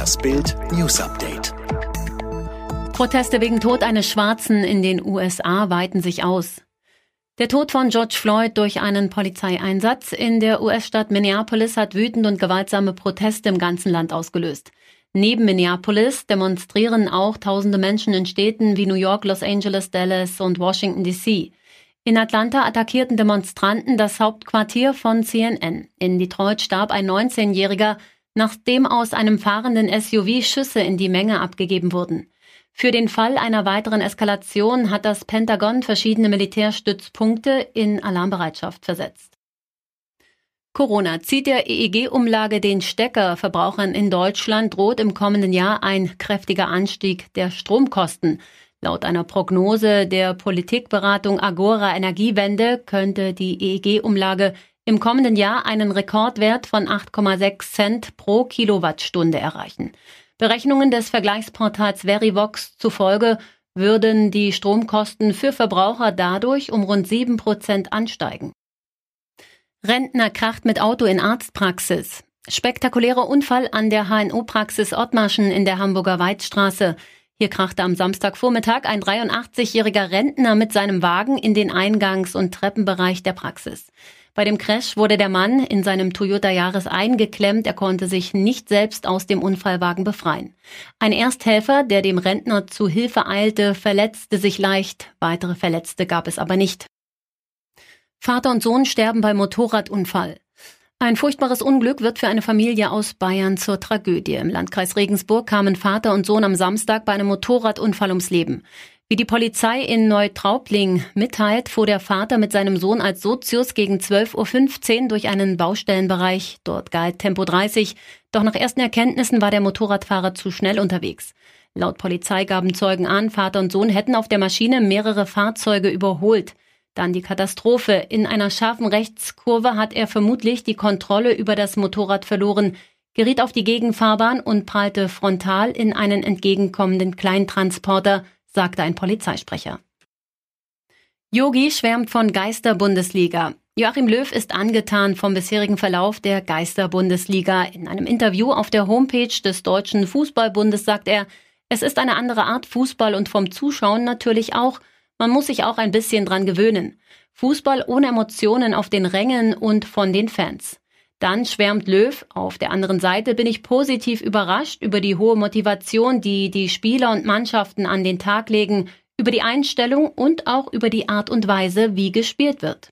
Das Bild News Update. Proteste wegen Tod eines Schwarzen in den USA weiten sich aus. Der Tod von George Floyd durch einen Polizeieinsatz in der US-Stadt Minneapolis hat wütend und gewaltsame Proteste im ganzen Land ausgelöst. Neben Minneapolis demonstrieren auch tausende Menschen in Städten wie New York, Los Angeles, Dallas und Washington DC. In Atlanta attackierten Demonstranten das Hauptquartier von CNN. In Detroit starb ein 19-Jähriger, nachdem aus einem fahrenden SUV Schüsse in die Menge abgegeben wurden. Für den Fall einer weiteren Eskalation hat das Pentagon verschiedene Militärstützpunkte in Alarmbereitschaft versetzt. Corona zieht der EEG-Umlage den Stecker. Verbrauchern in Deutschland droht im kommenden Jahr ein kräftiger Anstieg der Stromkosten. Laut einer Prognose der Politikberatung Agora Energiewende könnte die EEG-Umlage im kommenden Jahr einen Rekordwert von 8,6 Cent pro Kilowattstunde erreichen. Berechnungen des Vergleichsportals Verivox zufolge würden die Stromkosten für Verbraucher dadurch um rund 7 Prozent ansteigen. Rentner kracht mit Auto in Arztpraxis. Spektakulärer Unfall an der HNO-Praxis Ottmarschen in der Hamburger Weidstraße. Hier krachte am Samstagvormittag ein 83-jähriger Rentner mit seinem Wagen in den Eingangs- und Treppenbereich der Praxis. Bei dem Crash wurde der Mann in seinem Toyota Yaris eingeklemmt. Er konnte sich nicht selbst aus dem Unfallwagen befreien. Ein Ersthelfer, der dem Rentner zu Hilfe eilte, verletzte sich leicht. Weitere Verletzte gab es aber nicht. Vater und Sohn sterben bei Motorradunfall. Ein furchtbares Unglück wird für eine Familie aus Bayern zur Tragödie. Im Landkreis Regensburg kamen Vater und Sohn am Samstag bei einem Motorradunfall ums Leben. Wie die Polizei in Neutraubling mitteilt, fuhr der Vater mit seinem Sohn als Sozius gegen 12.15 Uhr durch einen Baustellenbereich. Dort galt Tempo 30. Doch nach ersten Erkenntnissen war der Motorradfahrer zu schnell unterwegs. Laut Polizei gaben Zeugen an, Vater und Sohn hätten auf der Maschine mehrere Fahrzeuge überholt. Dann die Katastrophe. In einer scharfen Rechtskurve hat er vermutlich die Kontrolle über das Motorrad verloren, geriet auf die Gegenfahrbahn und prallte frontal in einen entgegenkommenden Kleintransporter, sagte ein Polizeisprecher. Yogi schwärmt von Geisterbundesliga. Joachim Löw ist angetan vom bisherigen Verlauf der Geisterbundesliga. In einem Interview auf der Homepage des Deutschen Fußballbundes sagt er, es ist eine andere Art Fußball und vom Zuschauen natürlich auch. Man muss sich auch ein bisschen dran gewöhnen. Fußball ohne Emotionen auf den Rängen und von den Fans. Dann schwärmt Löw. Auf der anderen Seite bin ich positiv überrascht über die hohe Motivation, die die Spieler und Mannschaften an den Tag legen, über die Einstellung und auch über die Art und Weise, wie gespielt wird.